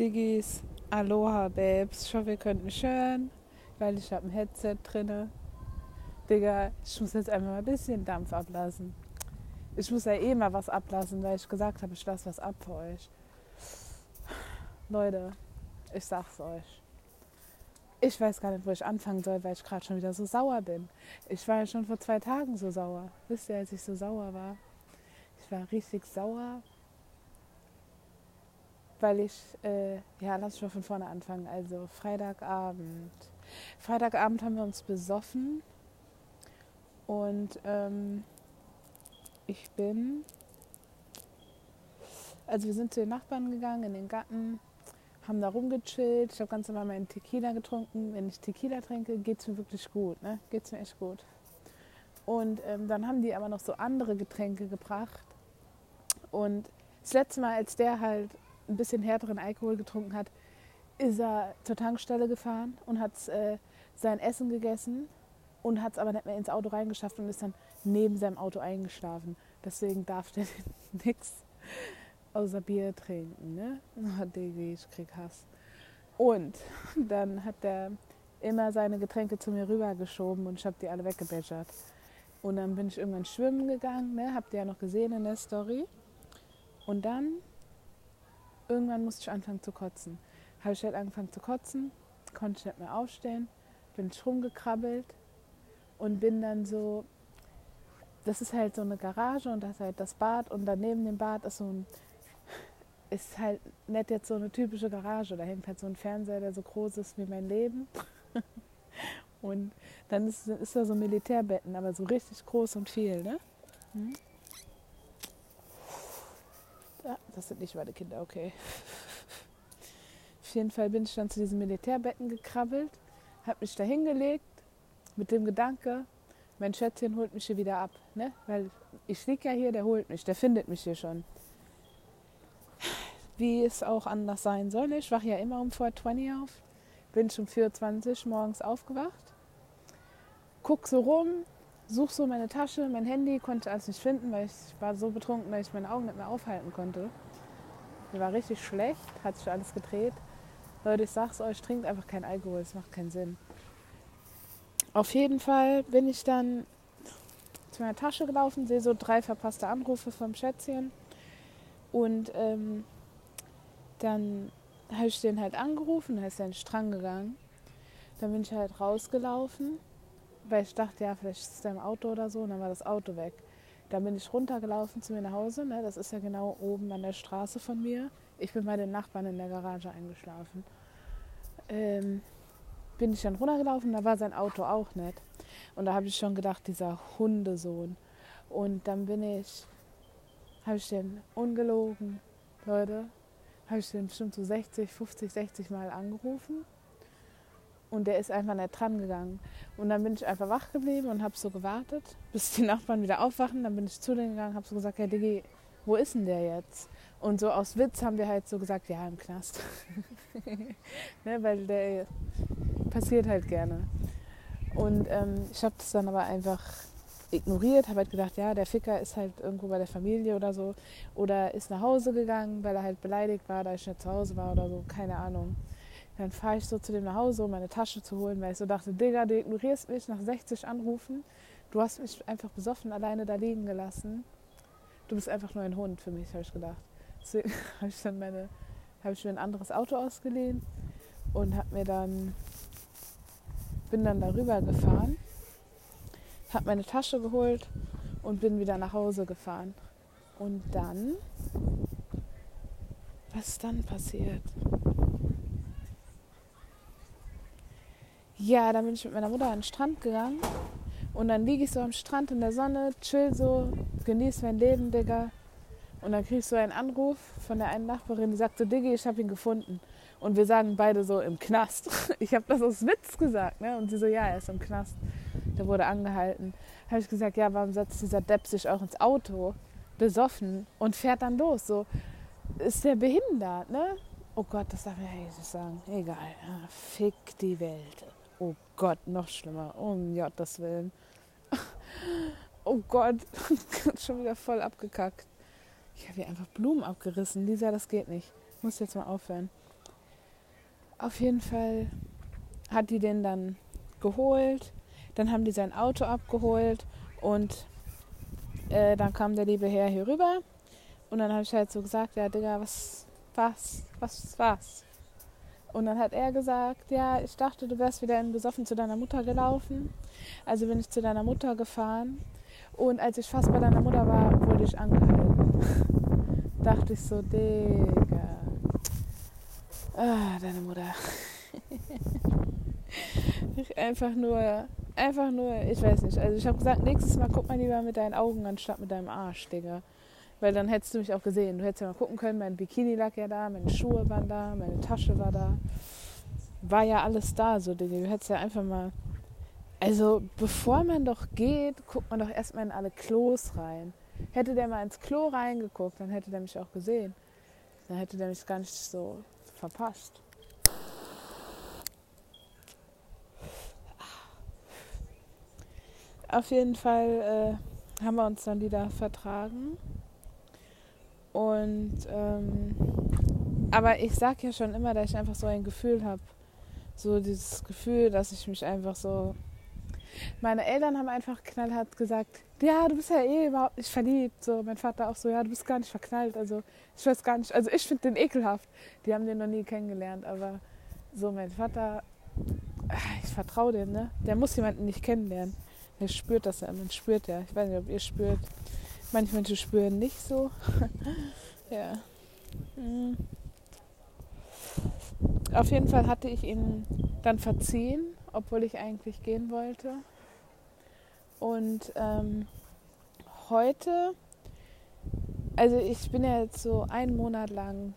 Diggis, Aloha Babes. Ich hoffe, ihr könnt weil ich habe ein Headset drinne. Digga, ich muss jetzt einfach mal ein bisschen Dampf ablassen. Ich muss ja eh mal was ablassen, weil ich gesagt habe, ich lasse was ab für euch. Leute, ich sag's euch. Ich weiß gar nicht, wo ich anfangen soll, weil ich gerade schon wieder so sauer bin. Ich war ja schon vor zwei Tagen so sauer. Wisst ihr, als ich so sauer war? Ich war richtig sauer, weil ich, äh, ja, lass ich mal von vorne anfangen. Also Freitagabend. Freitagabend haben wir uns besoffen und ähm, ich bin, also wir sind zu den Nachbarn gegangen, in den Garten, haben da rumgechillt. Ich habe ganz normal meinen Tequila getrunken. Wenn ich Tequila trinke, geht es mir wirklich gut. Ne? Geht es mir echt gut. Und ähm, dann haben die aber noch so andere Getränke gebracht. Und das letzte Mal, als der halt ein bisschen härteren Alkohol getrunken hat, ist er zur Tankstelle gefahren und hat äh, sein Essen gegessen und hat es aber nicht mehr ins Auto reingeschafft und ist dann neben seinem Auto eingeschlafen. Deswegen darf der nichts außer Bier trinken. Ne? Oh, ich krieg Hass. Und dann hat er immer seine Getränke zu mir rübergeschoben und ich habe die alle weggebäschert. Und dann bin ich irgendwann schwimmen gegangen, ne? habt ihr ja noch gesehen in der Story. Und dann irgendwann musste ich anfangen zu kotzen. Habe ich halt angefangen zu kotzen, konnte ich nicht mehr aufstehen, bin ich rumgekrabbelt und bin dann so, das ist halt so eine Garage und das ist halt das Bad und daneben dem Bad ist so ein, ist halt nicht jetzt so eine typische Garage, da hängt halt so ein Fernseher, der so groß ist wie mein Leben. und dann ist, ist da so Militärbetten, aber so richtig groß und viel, ne? Hm? Ja, das sind nicht meine Kinder, okay. Auf jeden Fall bin ich dann zu diesem Militärbetten gekrabbelt, habe mich da hingelegt mit dem Gedanke, mein Schätzchen holt mich hier wieder ab. Ne? Weil ich liege ja hier, der holt mich, der findet mich hier schon. Wie es auch anders sein soll. Ich wache ja immer um 4.20 auf. Bin schon um 4.20 morgens aufgewacht. Guck so rum, suche so meine Tasche, mein Handy, konnte alles nicht finden, weil ich war so betrunken, dass ich meine Augen nicht mehr aufhalten konnte. Mir war richtig schlecht, hat sich alles gedreht. Leute, ich sag's euch, trinkt einfach keinen Alkohol, es macht keinen Sinn. Auf jeden Fall bin ich dann zu meiner Tasche gelaufen, sehe so drei verpasste Anrufe vom Schätzchen und ähm, dann habe ich den halt angerufen, da ist er in den Strang gegangen. Dann bin ich halt rausgelaufen weil ich dachte, ja, vielleicht ist er im Auto oder so, und dann war das Auto weg. Dann bin ich runtergelaufen zu mir nach Hause, ne? das ist ja genau oben an der Straße von mir. Ich bin bei den Nachbarn in der Garage eingeschlafen. Ähm, bin ich dann runtergelaufen, da war sein Auto auch nicht. Und da habe ich schon gedacht, dieser Hundesohn. Und dann bin ich, habe ich den ungelogen, Leute, habe ich den bestimmt so 60, 50, 60 Mal angerufen und der ist einfach nicht dran gegangen. Und dann bin ich einfach wach geblieben und habe so gewartet, bis die Nachbarn wieder aufwachen. Dann bin ich zu denen gegangen, habe so gesagt, hey Diggi, wo ist denn der jetzt? Und so aus Witz haben wir halt so gesagt, ja, im Knast. ne, weil der passiert halt gerne. Und ähm, ich habe das dann aber einfach ignoriert, habe halt gedacht, ja, der Ficker ist halt irgendwo bei der Familie oder so. Oder ist nach Hause gegangen, weil er halt beleidigt war, da ich nicht zu Hause war oder so, keine Ahnung. Dann fahre ich so zu dem nach Hause, um meine Tasche zu holen, weil ich so dachte, Digga, du ignorierst mich nach 60 Anrufen. Du hast mich einfach besoffen alleine da liegen gelassen. Du bist einfach nur ein Hund für mich, habe ich gedacht. Deswegen habe ich dann meine, habe ich mir ein anderes Auto ausgeliehen und habe mir dann, bin dann darüber gefahren, habe meine Tasche geholt und bin wieder nach Hause gefahren. Und dann, was ist dann passiert? Ja, dann bin ich mit meiner Mutter an den Strand gegangen. Und dann liege ich so am Strand in der Sonne, chill so, genieße mein Leben, Digga. Und dann krieg ich so einen Anruf von der einen Nachbarin, die sagt so, Diggi, ich habe ihn gefunden. Und wir sagen beide so, im Knast. Ich habe das aus Witz gesagt, ne? Und sie so, ja, er ist im Knast. Der wurde angehalten. Habe ich gesagt, ja, warum setzt dieser Depp sich auch ins Auto, besoffen, und fährt dann los? So, ist der behindert, ne? Oh Gott, das darf ich nicht sagen. Egal. Ja, fick die Welt. Oh Gott, noch schlimmer. Um Gottes Willen. Oh Gott, schon wieder voll abgekackt. Ich habe hier einfach Blumen abgerissen. Lisa, das geht nicht. Ich muss jetzt mal aufhören. auf jeden Fall hat die den dann geholt. Dann haben die sein Auto abgeholt und äh, dann kam der liebe Herr hier rüber. Und dann habe ich halt so gesagt, ja Digga, was, was, was, was? Und dann hat er gesagt, ja, ich dachte, du wärst wieder in besoffen zu deiner Mutter gelaufen. Also bin ich zu deiner Mutter gefahren. Und als ich fast bei deiner Mutter war, wurde ich angehalten. dachte ich so, Digga. Ah, deine Mutter. einfach nur, einfach nur, ich weiß nicht. Also ich habe gesagt, nächstes Mal guck mal lieber mit deinen Augen anstatt mit deinem Arsch, Digga. Weil dann hättest du mich auch gesehen. Du hättest ja mal gucken können, mein Bikini lag ja da, meine Schuhe waren da, meine Tasche war da. War ja alles da, so Digga. Du hättest ja einfach mal. Also, bevor man doch geht, guckt man doch erstmal in alle Klos rein. Hätte der mal ins Klo reingeguckt, dann hätte der mich auch gesehen. Dann hätte der mich gar nicht so verpasst. Auf jeden Fall äh, haben wir uns dann wieder vertragen. Und ähm, aber ich sag ja schon immer, dass ich einfach so ein Gefühl habe. So dieses Gefühl, dass ich mich einfach so. Meine Eltern haben einfach knallhart gesagt, ja, du bist ja eh überhaupt nicht verliebt. So, mein Vater auch so, ja, du bist gar nicht verknallt. Also ich weiß gar nicht, also ich finde den ekelhaft. Die haben den noch nie kennengelernt, aber so mein Vater, ich vertraue dem, ne? Der muss jemanden nicht kennenlernen. Er spürt das ja, man spürt ja. Ich weiß nicht, ob ihr spürt. Manche Menschen spüren nicht so. ja. Mhm. Auf jeden Fall hatte ich ihn dann verziehen, obwohl ich eigentlich gehen wollte. Und ähm, heute, also ich bin ja jetzt so einen Monat lang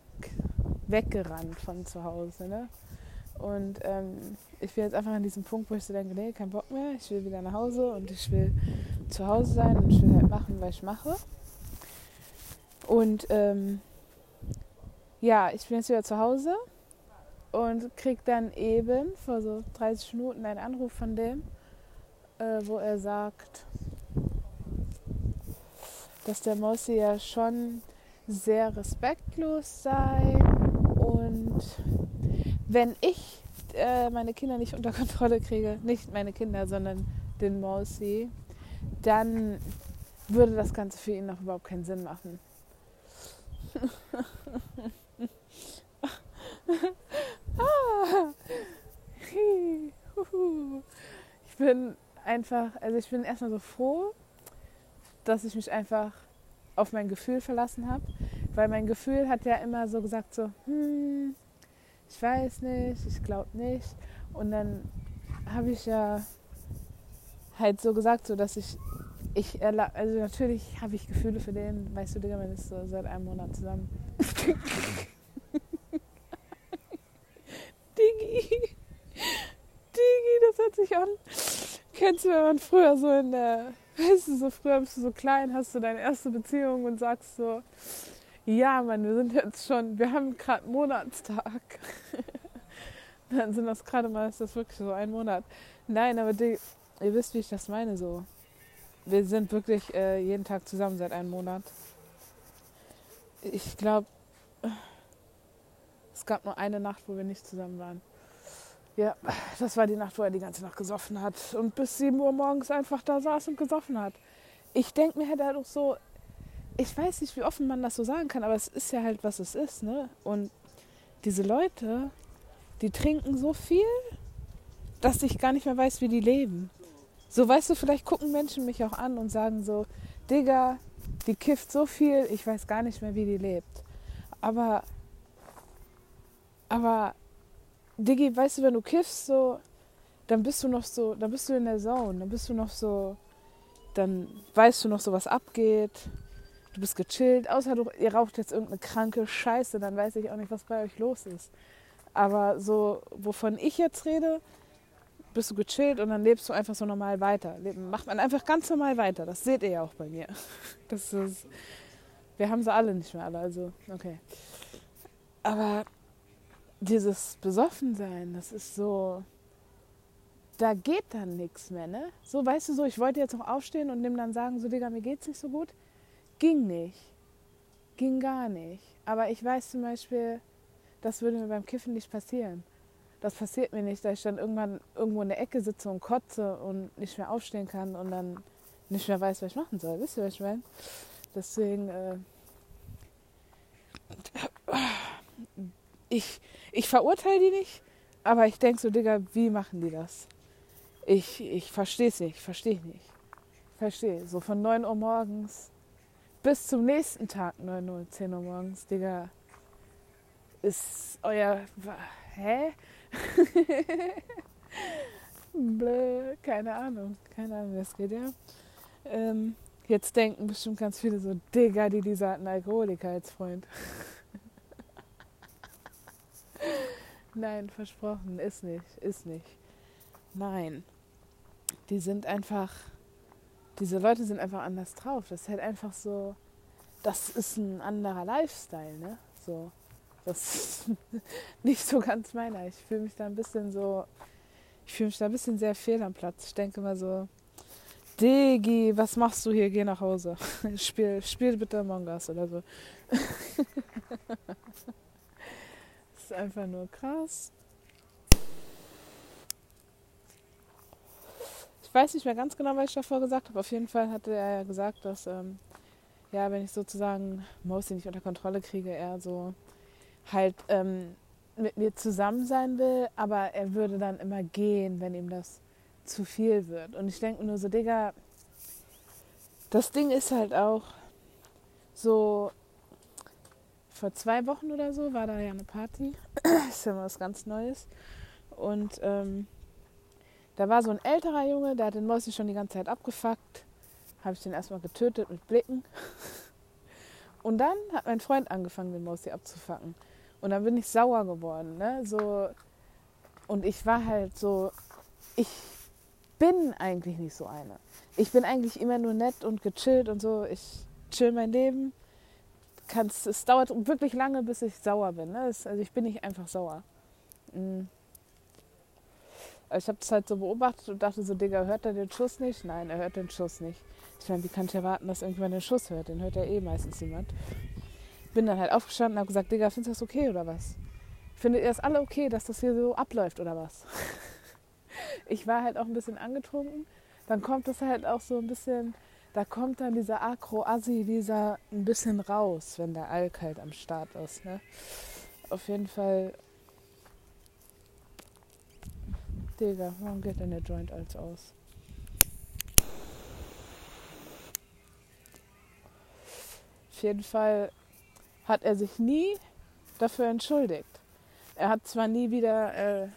weggerannt von zu Hause. Ne? Und ähm, ich bin jetzt einfach an diesem Punkt, wo ich so denke, nee, kein Bock mehr, ich will wieder nach Hause und ich will zu Hause sein und ich will halt machen, was ich mache. Und ähm, ja, ich bin jetzt wieder zu Hause und krieg dann eben vor so 30 Minuten einen Anruf von dem, äh, wo er sagt, dass der Mossi ja schon sehr respektlos sei und wenn ich äh, meine Kinder nicht unter Kontrolle kriege, nicht meine Kinder, sondern den Mausi, dann würde das Ganze für ihn noch überhaupt keinen Sinn machen. ich bin einfach, also ich bin erstmal so froh, dass ich mich einfach auf mein Gefühl verlassen habe, weil mein Gefühl hat ja immer so gesagt so, hm, ich weiß nicht, ich glaube nicht. Und dann habe ich ja halt so gesagt, so dass ich, ich also natürlich habe ich Gefühle für den, weißt du, Digga, man ist so seit einem Monat zusammen. Digi, Digi, das hört sich an. Kennst du, wenn man früher so in der, weißt du, so früher bist du so klein, hast du deine erste Beziehung und sagst so, ja, Mann, wir sind jetzt schon, wir haben gerade Monatstag. Dann sind das gerade mal, ist das wirklich so ein Monat. Nein, aber die, ihr wisst, wie ich das meine, so. Wir sind wirklich äh, jeden Tag zusammen seit einem Monat. Ich glaube, es gab nur eine Nacht, wo wir nicht zusammen waren. Ja, das war die Nacht, wo er die ganze Nacht gesoffen hat und bis 7 Uhr morgens einfach da saß und gesoffen hat. Ich denke mir, hätte er doch so, ich weiß nicht, wie offen man das so sagen kann, aber es ist ja halt, was es ist, ne? Und diese Leute, die trinken so viel, dass ich gar nicht mehr weiß, wie die leben. So, weißt du, vielleicht gucken Menschen mich auch an und sagen so, Digga, die kifft so viel, ich weiß gar nicht mehr, wie die lebt. Aber, aber, Diggi, weißt du, wenn du kiffst, so, dann bist du noch so, dann bist du in der Zone, dann bist du noch so, dann weißt du noch so, was abgeht du bist gechillt, außer du, ihr raucht jetzt irgendeine kranke Scheiße, dann weiß ich auch nicht, was bei euch los ist. Aber so, wovon ich jetzt rede, bist du gechillt und dann lebst du einfach so normal weiter. Macht man einfach ganz normal weiter. Das seht ihr ja auch bei mir. Das ist, wir haben sie alle nicht mehr alle, also okay. Aber dieses Besoffensein, das ist so, da geht dann nichts mehr, ne? So, weißt du, so, ich wollte jetzt noch aufstehen und dem dann sagen, so, Digga, mir geht's nicht so gut. Ging nicht. Ging gar nicht. Aber ich weiß zum Beispiel, das würde mir beim Kiffen nicht passieren. Das passiert mir nicht, dass ich dann irgendwann irgendwo in der Ecke sitze und kotze und nicht mehr aufstehen kann und dann nicht mehr weiß, was ich machen soll. Wisst ihr, was ich meine? Deswegen, äh, ich, ich verurteile die nicht, aber ich denke so, Digga, wie machen die das? Ich, ich verstehe es nicht, verstehe nicht. Verstehe. So von 9 Uhr morgens bis zum nächsten Tag, 9 Uhr, 10 Uhr morgens, Digga, ist euer. Hä? Blö, keine Ahnung, keine Ahnung, das geht, ja. Ähm, jetzt denken bestimmt ganz viele so, Digga, die dieser hat einen Alkoholiker als Freund. Nein, versprochen, ist nicht, ist nicht. Nein. Die sind einfach, diese Leute sind einfach anders drauf. Das ist halt einfach so, das ist ein anderer Lifestyle, ne? So. Das ist nicht so ganz meiner. Ich fühle mich da ein bisschen so, ich fühle mich da ein bisschen sehr fehl am Platz. Ich denke immer so, Digi, was machst du hier? Geh nach Hause. Spiel, spiel bitte Among Us oder so. das ist einfach nur krass. Ich weiß nicht mehr ganz genau, was ich davor gesagt habe. Auf jeden Fall hatte er ja gesagt, dass, ähm, ja, wenn ich sozusagen Mosi nicht unter Kontrolle kriege, er so halt ähm, mit mir zusammen sein will, aber er würde dann immer gehen, wenn ihm das zu viel wird. Und ich denke nur so, Digga, das Ding ist halt auch so, vor zwei Wochen oder so war da ja eine Party. ist ja mal was ganz Neues. Und ähm, da war so ein älterer Junge, der hat den Mosi schon die ganze Zeit abgefuckt. Habe ich den erstmal getötet mit Blicken. Und dann hat mein Freund angefangen, den Mosi abzufacken. Und dann bin ich sauer geworden. Ne? So, und ich war halt so, ich bin eigentlich nicht so eine. Ich bin eigentlich immer nur nett und gechillt und so. Ich chill mein Leben. Kann's, es dauert wirklich lange, bis ich sauer bin. Ne? Es, also ich bin nicht einfach sauer. Mhm. Ich habe das halt so beobachtet und dachte so, Digga, hört er den Schuss nicht? Nein, er hört den Schuss nicht. Ich meine, wie kann ich erwarten, dass irgendjemand den Schuss hört? Den hört ja eh meistens niemand bin dann halt aufgestanden und habe gesagt, Digga, findest du das okay oder was? Findet ihr das alle okay, dass das hier so abläuft oder was? ich war halt auch ein bisschen angetrunken. Dann kommt das halt auch so ein bisschen, da kommt dann dieser Akro-Assi, dieser ein bisschen raus, wenn der Alk halt am Start ist. Ne? Auf jeden Fall, Digga, warum geht denn der Joint als aus? Auf jeden Fall hat er sich nie dafür entschuldigt. Er hat zwar nie wieder äh,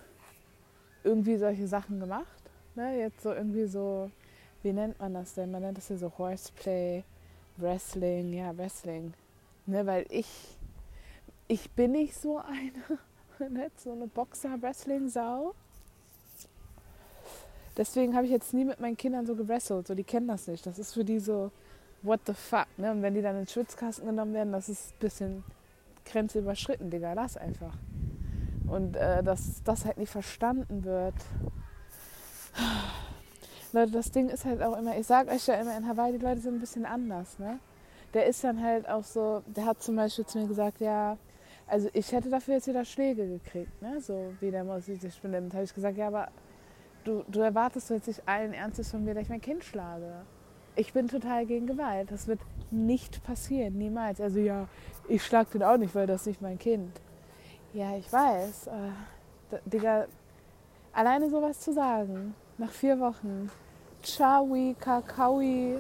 irgendwie solche Sachen gemacht, ne? jetzt so irgendwie so, wie nennt man das denn? Man nennt das ja so Horseplay, Wrestling, ja, Wrestling. Ne? Weil ich, ich bin nicht so eine, nicht so eine Boxer-Wrestling-Sau. Deswegen habe ich jetzt nie mit meinen Kindern so gewrestelt. So, die kennen das nicht. Das ist für die so, what the fuck, ne? Und wenn die dann in den Schwitzkasten genommen werden, das ist ein bisschen Grenze überschritten, Digga, lass einfach. Und äh, dass das halt nicht verstanden wird. Leute, das Ding ist halt auch immer, ich sag euch ja immer, in Hawaii, die Leute sind ein bisschen anders, ne? Der ist dann halt auch so, der hat zum Beispiel zu mir gesagt, ja, also ich hätte dafür jetzt wieder Schläge gekriegt, ne? So wie der Mosi sich benimmt. habe ich gesagt, ja, aber du, du erwartest jetzt nicht allen Ernstes von mir, dass ich mein Kind schlage ich bin total gegen Gewalt. Das wird nicht passieren, niemals. Also ja, ich schlag den auch nicht, weil das nicht mein Kind. Ja, ich weiß. Äh, Digga, alleine sowas zu sagen, nach vier Wochen, Chawi, Kakaoi,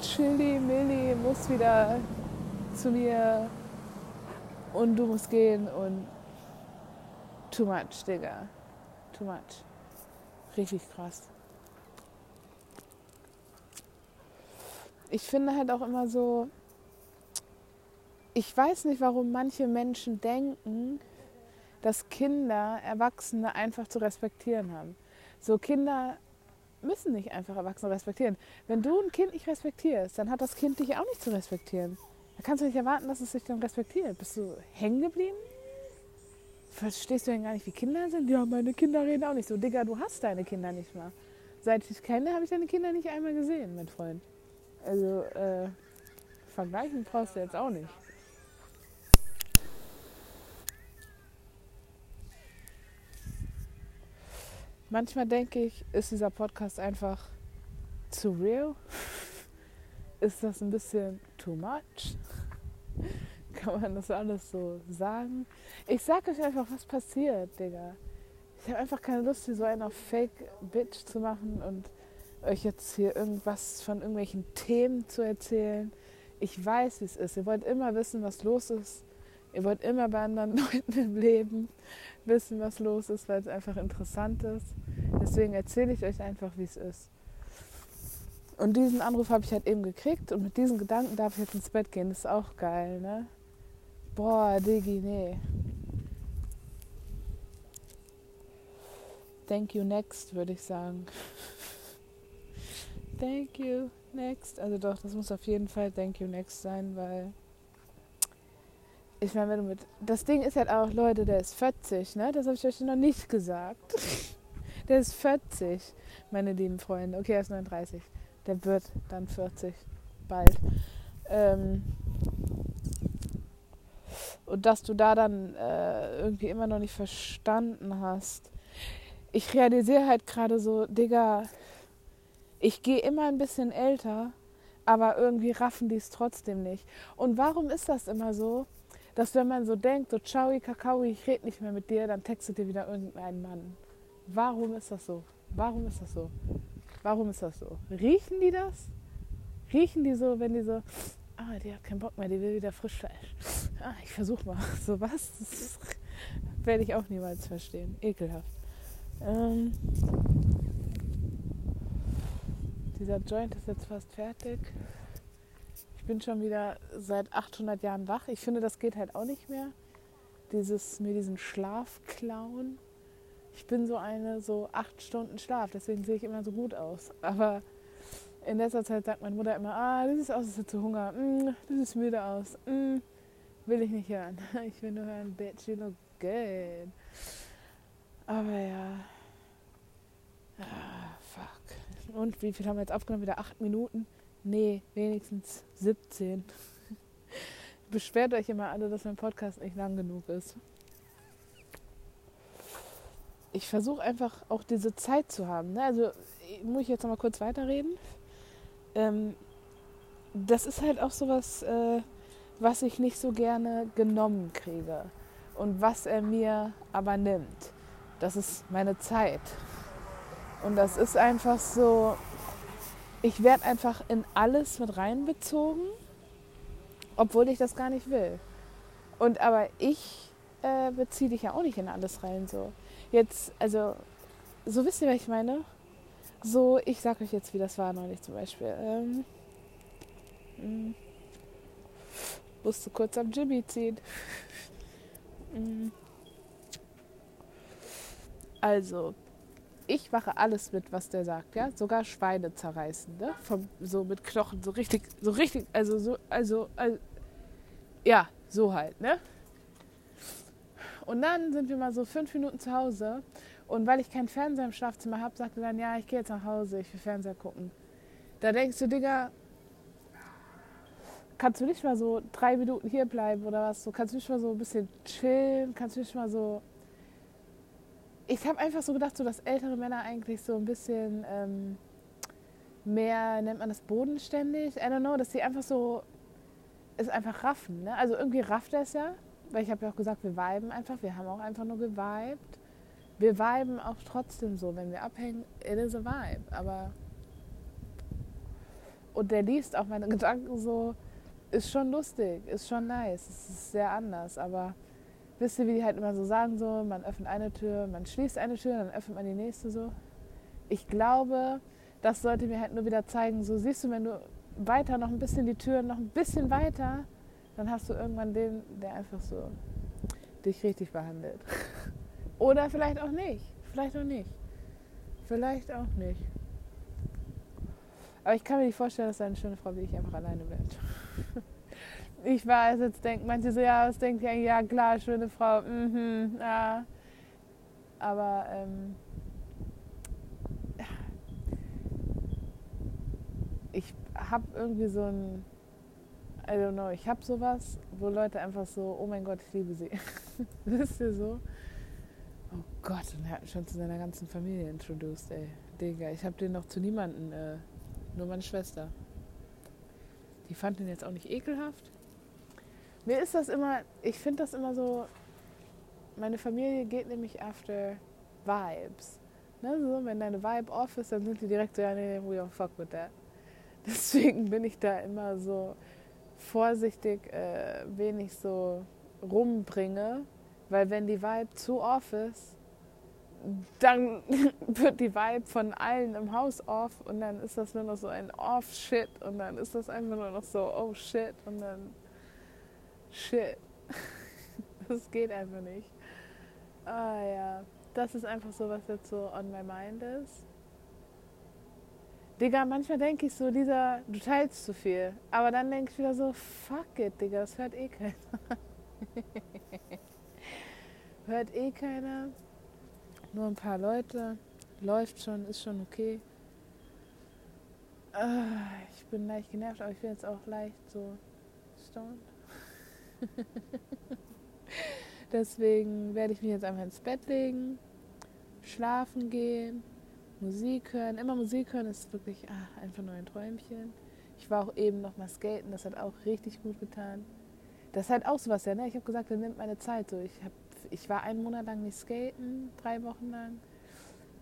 Chili, Milli muss wieder zu mir und du musst gehen und too much, Digga. Too much. Richtig krass. Ich finde halt auch immer so, ich weiß nicht, warum manche Menschen denken, dass Kinder Erwachsene einfach zu respektieren haben. So Kinder müssen nicht einfach Erwachsene respektieren. Wenn du ein Kind nicht respektierst, dann hat das Kind dich auch nicht zu respektieren. Da kannst du nicht erwarten, dass es sich dann respektiert. Bist du hängen geblieben? Verstehst du denn gar nicht, wie Kinder sind? Ja, meine Kinder reden auch nicht so. Digga, du hast deine Kinder nicht mal. Seit ich dich kenne, habe ich deine Kinder nicht einmal gesehen, mein Freund. Also äh, vergleichen brauchst du jetzt auch nicht. Manchmal denke ich, ist dieser Podcast einfach zu real? Ist das ein bisschen too much? Kann man das alles so sagen? Ich sage euch einfach, was passiert, Digga. Ich habe einfach keine Lust, hier so eine Fake-Bitch zu machen und euch jetzt hier irgendwas von irgendwelchen Themen zu erzählen. Ich weiß, wie es ist. Ihr wollt immer wissen, was los ist. Ihr wollt immer bei anderen Leuten im Leben wissen, was los ist, weil es einfach interessant ist. Deswegen erzähle ich euch einfach, wie es ist. Und diesen Anruf habe ich halt eben gekriegt und mit diesen Gedanken darf ich jetzt ins Bett gehen. Das ist auch geil, ne? Boah, Digi, nee. Thank you next, würde ich sagen. Thank you next. Also doch, das muss auf jeden Fall Thank you next sein, weil ich meine, wenn du mit. Das Ding ist halt auch, Leute, der ist 40, ne? Das habe ich euch noch nicht gesagt. Der ist 40, meine lieben Freunde. Okay, er ist 39. Der wird dann 40. Bald. Ähm und dass du da dann äh, irgendwie immer noch nicht verstanden hast. Ich realisiere halt gerade so, Digga, ich gehe immer ein bisschen älter, aber irgendwie raffen die es trotzdem nicht. Und warum ist das immer so? dass wenn man so denkt, so ciao, Kakao, ich rede nicht mehr mit dir, dann textet dir wieder irgendein Mann. Warum ist das so? Warum ist das so? Warum ist das so? Riechen die das? Riechen die so, wenn die so, ah, die hat keinen Bock mehr, die will wieder Frischfleisch. Ah, ich versuch mal. So was? Das werde ich auch niemals verstehen. Ekelhaft. Ähm, dieser Joint ist jetzt fast fertig bin schon wieder seit 800 Jahren wach. Ich finde, das geht halt auch nicht mehr. Dieses, mir diesen Schlaf klauen. Ich bin so eine, so acht Stunden Schlaf, deswegen sehe ich immer so gut aus. Aber in letzter Zeit sagt meine Mutter immer, ah, du siehst aus, als hättest du Hunger. Mm, du siehst müde aus. Mm, will ich nicht hören. Ich will nur hören, bitch, you look good. Aber ja. Ah. Und wie viel haben wir jetzt aufgenommen? Wieder acht Minuten. Nee, wenigstens 17. Beschwert euch immer alle, dass mein Podcast nicht lang genug ist. Ich versuche einfach auch diese Zeit zu haben. Ne? Also muss ich jetzt noch mal kurz weiterreden. Ähm, das ist halt auch sowas, äh, was ich nicht so gerne genommen kriege. Und was er mir aber nimmt. Das ist meine Zeit. Und das ist einfach so, ich werde einfach in alles mit reinbezogen, obwohl ich das gar nicht will. Und aber ich äh, beziehe dich ja auch nicht in alles rein. So jetzt, also so wisst ihr, was ich meine? So, ich sag euch jetzt, wie das war neulich zum Beispiel. Ähm, hm, musste kurz am Jimmy ziehen. Hm. Also, ich mache alles mit, was der sagt, ja, sogar Schweine zerreißen, ne? Vom, so mit Knochen, so richtig, so richtig, also so, also, also, ja, so halt, ne? Und dann sind wir mal so fünf Minuten zu Hause und weil ich keinen Fernseher im Schlafzimmer habe, sagte dann, ja, ich gehe jetzt nach Hause, ich will Fernseher gucken. Da denkst du, Digga, kannst du nicht mal so drei Minuten hier bleiben oder was? So kannst du nicht mal so ein bisschen chillen, kannst du nicht mal so ich habe einfach so gedacht, so dass ältere Männer eigentlich so ein bisschen ähm, mehr, nennt man das bodenständig? I don't know, dass sie einfach so es einfach raffen. Ne? Also irgendwie rafft er es ja, weil ich habe ja auch gesagt, wir viben einfach, wir haben auch einfach nur geweibt. Wir viben auch trotzdem so, wenn wir abhängen, it is a vibe, aber und der liest auch meine Gedanken so, ist schon lustig, ist schon nice, es ist sehr anders, aber wisst ihr, wie die halt immer so sagen, so, man öffnet eine Tür, man schließt eine Tür, dann öffnet man die nächste so. Ich glaube, das sollte mir halt nur wieder zeigen, so siehst du, wenn du weiter noch ein bisschen die Tür, noch ein bisschen weiter, dann hast du irgendwann den, der einfach so dich richtig behandelt. Oder vielleicht auch nicht. Vielleicht auch nicht. Vielleicht auch nicht. Aber ich kann mir nicht vorstellen, dass eine schöne Frau wie ich einfach alleine bleibt. ich weiß, jetzt denkt manche so, ja, was denkt ihr? Ja, klar, schöne Frau, mhm, ja. Aber, ähm, ich habe irgendwie so ein, I don't know, ich habe sowas, wo Leute einfach so, oh mein Gott, ich liebe sie. Wisst ihr so? Oh Gott, und er hat mich schon zu seiner ganzen Familie introduced, ey. Digga, ich hab den noch zu niemanden, äh, nur meine Schwester. Die fand den jetzt auch nicht ekelhaft. Mir ist das immer, ich finde das immer so, meine Familie geht nämlich after Vibes. Ne, so, wenn deine Vibe off ist, dann sind die direkt so, ja, nee, we don't fuck with that. Deswegen bin ich da immer so vorsichtig, äh, wen ich so rumbringe, weil wenn die Vibe zu off ist, dann wird die Vibe von allen im Haus off und dann ist das nur noch so ein Off-Shit und dann ist das einfach nur noch so, oh shit und dann shit. Das geht einfach nicht. Ah ja, das ist einfach so, was jetzt so on my mind ist. Digga, manchmal denke ich so, dieser, du teilst zu viel. Aber dann denke ich wieder so, fuck it, Digga, das hört eh keiner. hört eh keiner. Nur ein paar Leute. Läuft schon, ist schon okay. Ah, ich bin leicht genervt, aber ich bin jetzt auch leicht so stoned. Deswegen werde ich mich jetzt einfach ins Bett legen, schlafen gehen Musik hören. Immer Musik hören ist wirklich ach, einfach nur ein Träumchen. Ich war auch eben noch mal skaten, das hat auch richtig gut getan. Das ist halt auch sowas, ja, ne? Ich habe gesagt, er nimmt meine Zeit so. Ich, hab, ich war einen Monat lang nicht skaten, drei Wochen lang.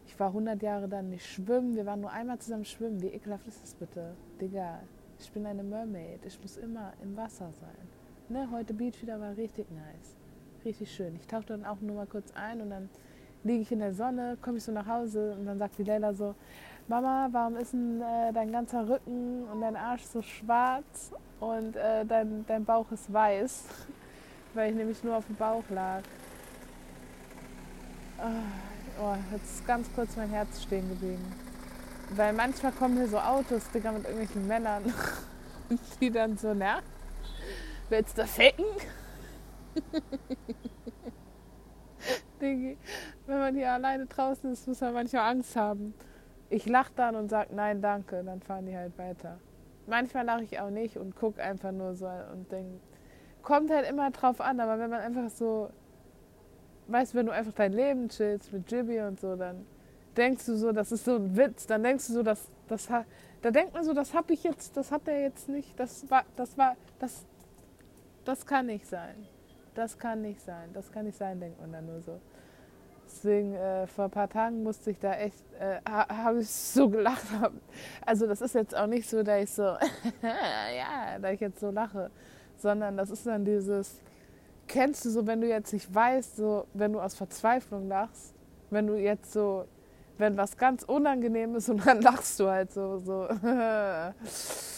Ich war 100 Jahre dann nicht schwimmen. Wir waren nur einmal zusammen schwimmen. Wie ekelhaft ist das bitte? Digga, ich bin eine Mermaid. Ich muss immer im Wasser sein. Ne? Heute Beach wieder war richtig nice. Richtig schön. Ich tauchte dann auch nur mal kurz ein und dann liege ich in der Sonne, komme ich so nach Hause und dann sagt die Leila so, Mama, warum ist denn äh, dein ganzer Rücken und dein Arsch so schwarz und äh, dein, dein Bauch ist weiß? Weil ich nämlich nur auf dem Bauch lag. Oh, oh, jetzt ist ganz kurz mein Herz stehen geblieben. Weil manchmal kommen hier so Autos, Digga, mit irgendwelchen Männern, die dann so, na, willst du ficken? Dingi. Wenn man hier alleine draußen ist, muss man manchmal Angst haben. Ich lache dann und sage nein, danke, dann fahren die halt weiter. Manchmal lache ich auch nicht und gucke einfach nur so und denke, kommt halt immer drauf an, aber wenn man einfach so, weißt du, wenn du einfach dein Leben chillst mit Jibby und so, dann denkst du so, das ist so ein Witz, dann denkst du so, das, das, da denkt man so, das habe ich jetzt, das hat er jetzt nicht, das war, das war, das, das kann nicht sein das kann nicht sein, das kann nicht sein, denkt man dann nur so. Deswegen, äh, vor ein paar Tagen musste ich da echt, äh, habe ich so gelacht. Also das ist jetzt auch nicht so, dass ich so, ja, da ich jetzt so lache, sondern das ist dann dieses, kennst du so, wenn du jetzt nicht weißt, so, wenn du aus Verzweiflung lachst, wenn du jetzt so, wenn was ganz unangenehm ist und dann lachst du halt so, so.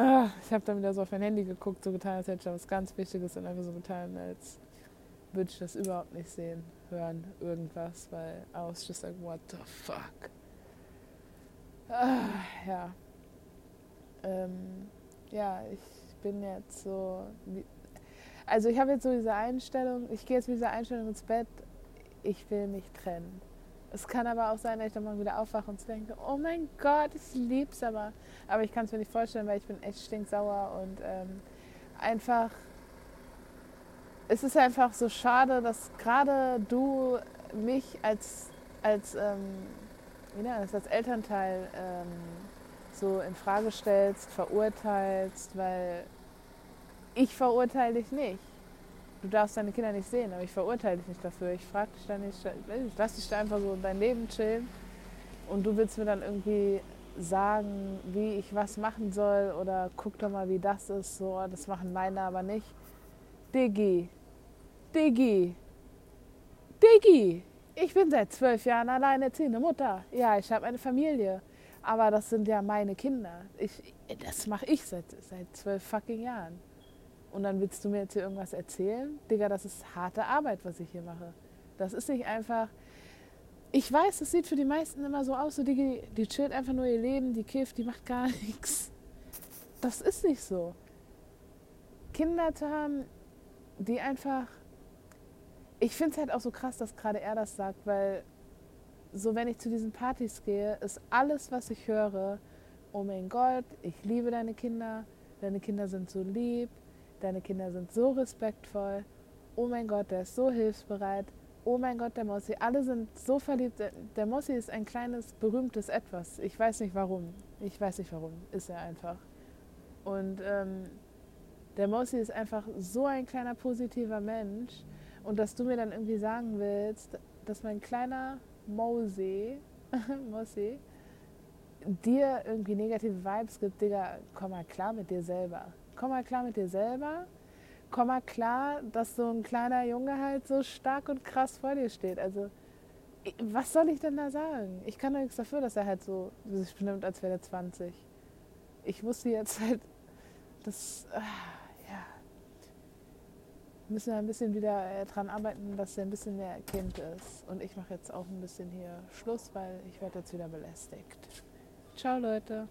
Ah, ich habe dann wieder so auf mein Handy geguckt, so getan, als hätte ich was ganz Wichtiges und einfach so getan, als würde ich das überhaupt nicht sehen, hören, irgendwas, weil I was just like, what the fuck? Ah, ja. Ähm, ja, ich bin jetzt so. Also, ich habe jetzt so diese Einstellung, ich gehe jetzt mit dieser Einstellung ins Bett, ich will mich trennen. Es kann aber auch sein, dass ich dann mal wieder aufwache und denke, oh mein Gott, ich lieb's aber. Aber ich kann es mir nicht vorstellen, weil ich bin echt stinksauer und ähm, einfach, es ist einfach so schade, dass gerade du mich als, als, ähm, wie als Elternteil ähm, so in Frage stellst, verurteilst, weil ich verurteile dich nicht du darfst deine Kinder nicht sehen, aber ich verurteile dich nicht dafür. Ich frage dich da nicht, ich lass dich da einfach so dein Leben chillen und du willst mir dann irgendwie sagen, wie ich was machen soll oder guck doch mal, wie das ist, so, das machen meine aber nicht. Diggi, Diggi, Diggi, ich bin seit zwölf Jahren alleinerziehende Mutter. Ja, ich habe eine Familie, aber das sind ja meine Kinder. Ich, das mache ich seit, seit zwölf fucking Jahren. Und dann willst du mir jetzt hier irgendwas erzählen? Digga, das ist harte Arbeit, was ich hier mache. Das ist nicht einfach. Ich weiß, das sieht für die meisten immer so aus, so die, die chillt einfach nur ihr Leben, die kifft, die macht gar nichts. Das ist nicht so. Kinder zu haben, die einfach. Ich finde es halt auch so krass, dass gerade er das sagt, weil so, wenn ich zu diesen Partys gehe, ist alles, was ich höre, oh mein Gott, ich liebe deine Kinder, deine Kinder sind so lieb, deine Kinder sind so respektvoll, oh mein Gott, der ist so hilfsbereit, oh mein Gott, der Mossi, alle sind so verliebt. Der Mossi ist ein kleines, berühmtes Etwas. Ich weiß nicht warum. Ich weiß nicht warum. Ist er einfach. Und ähm, der Mossi ist einfach so ein kleiner, positiver Mensch. Und dass du mir dann irgendwie sagen willst, dass mein kleiner Mosey, Mossi, dir irgendwie negative Vibes gibt, Digga, komm mal klar mit dir selber. Komm mal klar mit dir selber. Komm mal klar, dass so ein kleiner Junge halt so stark und krass vor dir steht. Also, was soll ich denn da sagen? Ich kann doch nichts dafür, dass er halt so sich benimmt, als wäre er 20. Ich wusste jetzt halt, dass, ah, ja, müssen wir ein bisschen wieder äh, dran arbeiten, dass er ein bisschen mehr Kind ist. Und ich mache jetzt auch ein bisschen hier Schluss, weil ich werde jetzt wieder belästigt. Ciao Leute.